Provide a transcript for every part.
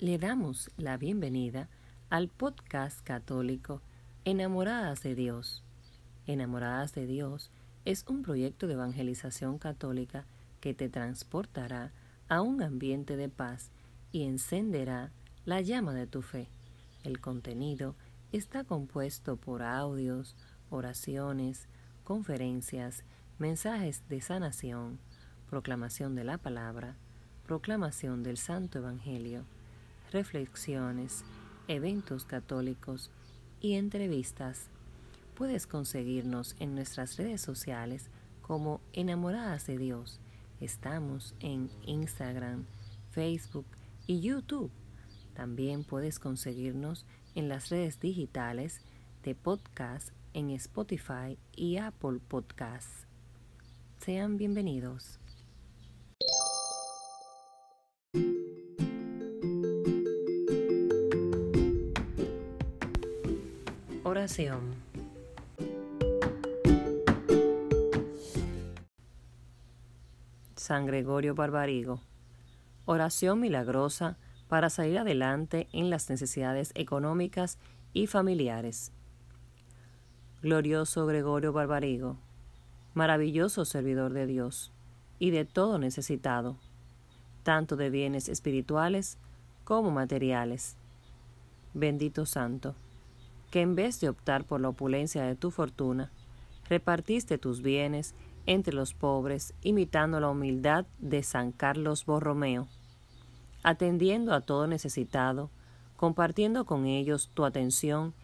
Le damos la bienvenida al podcast católico Enamoradas de Dios. Enamoradas de Dios es un proyecto de evangelización católica que te transportará a un ambiente de paz y encenderá la llama de tu fe. El contenido está compuesto por audios, oraciones, conferencias, mensajes de sanación, proclamación de la palabra, proclamación del Santo Evangelio, reflexiones, eventos católicos y entrevistas. Puedes conseguirnos en nuestras redes sociales como Enamoradas de Dios. Estamos en Instagram, Facebook y YouTube. También puedes conseguirnos en las redes digitales de podcast en Spotify y Apple Podcasts. Sean bienvenidos. San Gregorio Barbarigo. Oración milagrosa para salir adelante en las necesidades económicas y familiares. Glorioso Gregorio Barbarigo, maravilloso servidor de Dios y de todo necesitado, tanto de bienes espirituales como materiales. Bendito Santo, que en vez de optar por la opulencia de tu fortuna, repartiste tus bienes entre los pobres, imitando la humildad de San Carlos Borromeo atendiendo a todo necesitado, compartiendo con ellos tu atención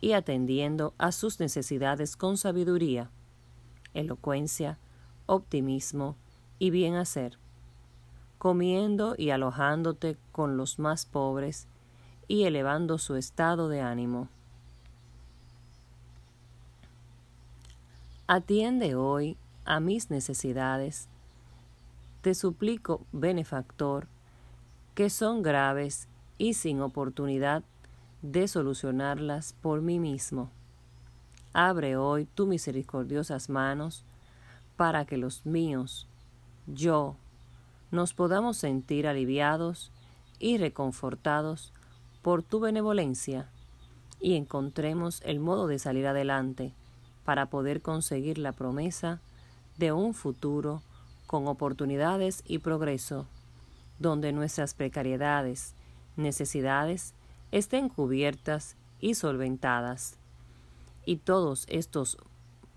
y atendiendo a sus necesidades con sabiduría, elocuencia, optimismo y bien hacer, comiendo y alojándote con los más pobres y elevando su estado de ánimo. Atiende hoy a mis necesidades. Te suplico, benefactor, que son graves y sin oportunidad de solucionarlas por mí mismo. Abre hoy tu misericordiosas manos para que los míos, yo, nos podamos sentir aliviados y reconfortados por tu benevolencia y encontremos el modo de salir adelante para poder conseguir la promesa de un futuro con oportunidades y progreso donde nuestras precariedades, necesidades estén cubiertas y solventadas, y todos estos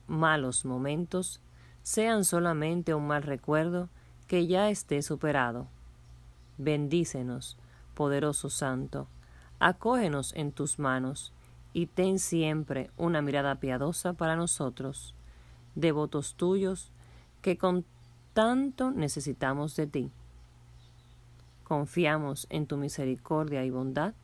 malos momentos sean solamente un mal recuerdo que ya esté superado. Bendícenos, poderoso Santo, acógenos en tus manos, y ten siempre una mirada piadosa para nosotros, devotos tuyos, que con tanto necesitamos de ti. Confiamos en tu misericordia y bondad,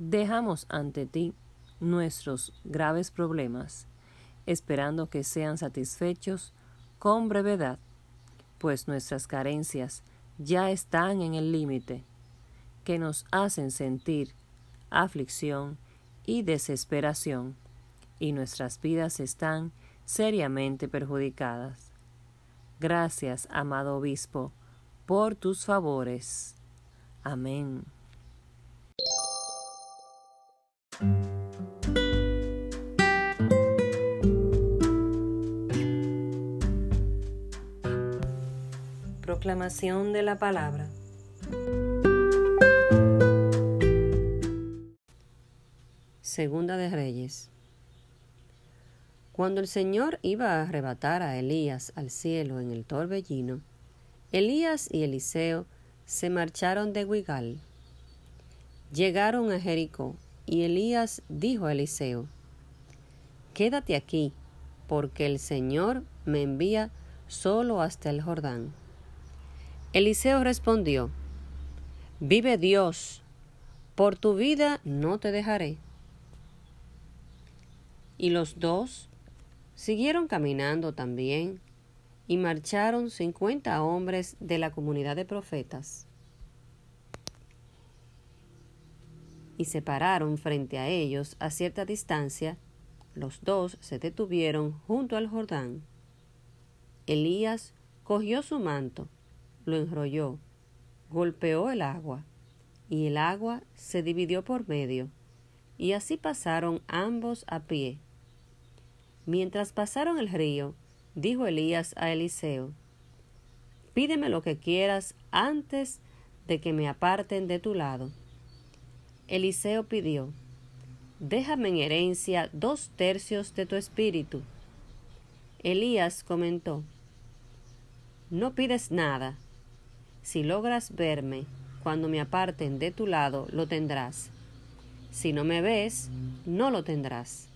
dejamos ante ti nuestros graves problemas, esperando que sean satisfechos con brevedad, pues nuestras carencias ya están en el límite, que nos hacen sentir aflicción y desesperación, y nuestras vidas están seriamente perjudicadas. Gracias, amado obispo, por tus favores. Amén. Proclamación de la palabra. Segunda de Reyes. Cuando el Señor iba a arrebatar a Elías al cielo en el torbellino, Elías y Eliseo se marcharon de Guigal. Llegaron a Jericó, y Elías dijo a Eliseo, Quédate aquí, porque el Señor me envía solo hasta el Jordán. Eliseo respondió, Vive Dios, por tu vida no te dejaré. Y los dos siguieron caminando también y marcharon cincuenta hombres de la comunidad de profetas. Y se pararon frente a ellos a cierta distancia. Los dos se detuvieron junto al Jordán. Elías cogió su manto, lo enrolló, golpeó el agua, y el agua se dividió por medio, y así pasaron ambos a pie. Mientras pasaron el río, dijo Elías a Eliseo, Pídeme lo que quieras antes de que me aparten de tu lado. Eliseo pidió, Déjame en herencia dos tercios de tu espíritu. Elías comentó, No pides nada. Si logras verme cuando me aparten de tu lado, lo tendrás. Si no me ves, no lo tendrás.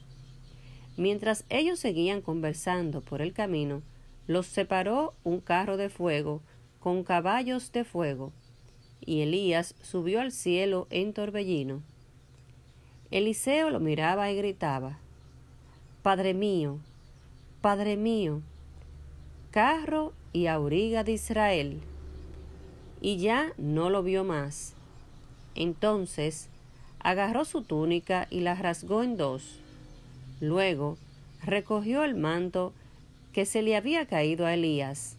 Mientras ellos seguían conversando por el camino, los separó un carro de fuego con caballos de fuego, y Elías subió al cielo en torbellino. Eliseo lo miraba y gritaba, Padre mío, Padre mío, carro y auriga de Israel. Y ya no lo vio más. Entonces agarró su túnica y la rasgó en dos. Luego recogió el manto que se le había caído a Elías.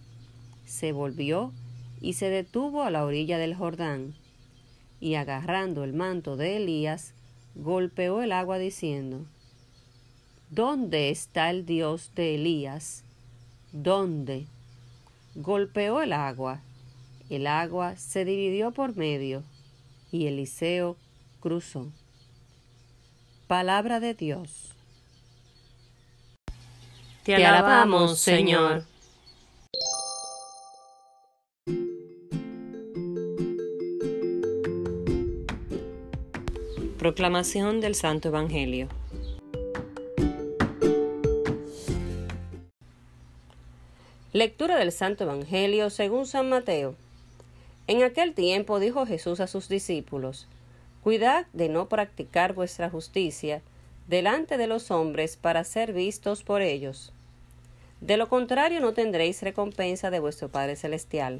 Se volvió y se detuvo a la orilla del Jordán. Y agarrando el manto de Elías, golpeó el agua diciendo, ¿Dónde está el Dios de Elías? ¿Dónde? Golpeó el agua. El agua se dividió por medio y Eliseo cruzó. Palabra de Dios. Te alabamos, Señor. Proclamación del Santo Evangelio. Lectura del Santo Evangelio según San Mateo. En aquel tiempo dijo Jesús a sus discípulos, Cuidad de no practicar vuestra justicia delante de los hombres para ser vistos por ellos. De lo contrario no tendréis recompensa de vuestro Padre Celestial.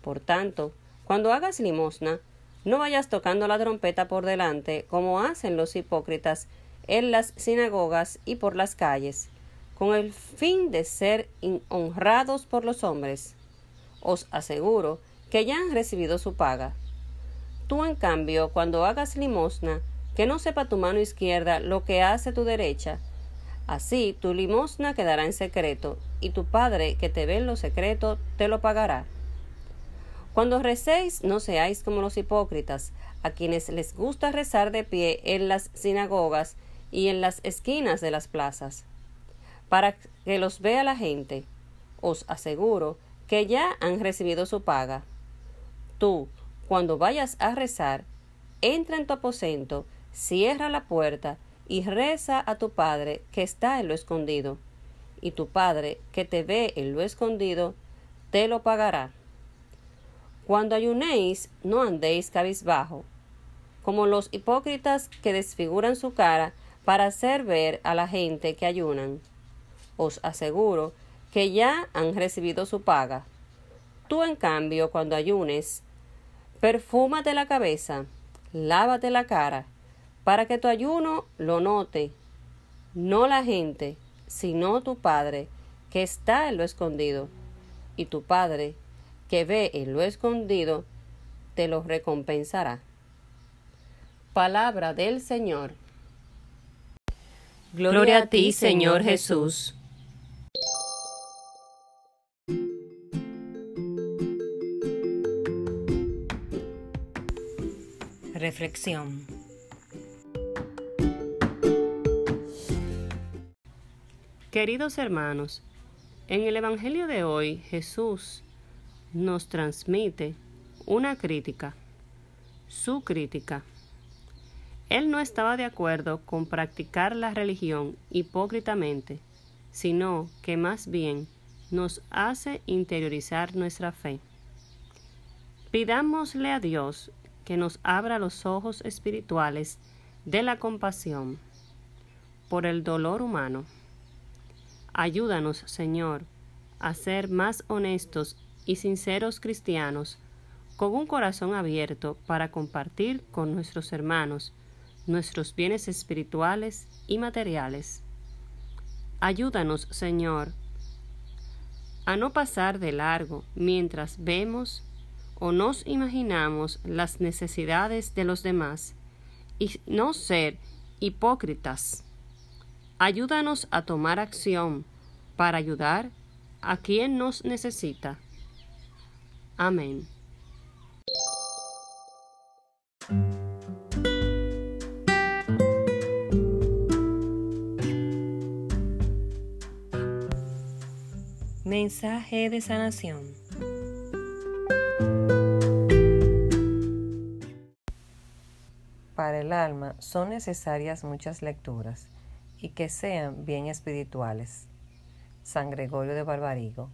Por tanto, cuando hagas limosna, no vayas tocando la trompeta por delante, como hacen los hipócritas en las sinagogas y por las calles, con el fin de ser honrados por los hombres. Os aseguro que ya han recibido su paga. Tú, en cambio, cuando hagas limosna, que no sepa tu mano izquierda lo que hace tu derecha. Así tu limosna quedará en secreto, y tu Padre que te ve en lo secreto te lo pagará. Cuando recéis, no seáis como los hipócritas, a quienes les gusta rezar de pie en las sinagogas y en las esquinas de las plazas para que los vea la gente. Os aseguro que ya han recibido su paga. Tú, cuando vayas a rezar, entra en tu aposento, cierra la puerta y reza a tu Padre que está en lo escondido. Y tu Padre que te ve en lo escondido, te lo pagará. Cuando ayunéis, no andéis cabizbajo, como los hipócritas que desfiguran su cara para hacer ver a la gente que ayunan os aseguro que ya han recibido su paga. Tú, en cambio, cuando ayunes, perfúmate la cabeza, lávate la cara, para que tu ayuno lo note, no la gente, sino tu Padre, que está en lo escondido, y tu Padre, que ve en lo escondido, te lo recompensará. Palabra del Señor. Gloria a ti, Señor Jesús. Reflexión. Queridos hermanos, en el Evangelio de hoy Jesús nos transmite una crítica, su crítica. Él no estaba de acuerdo con practicar la religión hipócritamente, sino que más bien nos hace interiorizar nuestra fe. Pidámosle a Dios que nos abra los ojos espirituales de la compasión por el dolor humano. Ayúdanos, Señor, a ser más honestos y sinceros cristianos, con un corazón abierto para compartir con nuestros hermanos nuestros bienes espirituales y materiales. Ayúdanos, Señor, a no pasar de largo mientras vemos o nos imaginamos las necesidades de los demás y no ser hipócritas. Ayúdanos a tomar acción para ayudar a quien nos necesita. Amén. Mensaje de sanación. Para el alma son necesarias muchas lecturas y que sean bien espirituales. San Gregorio de Barbarigo.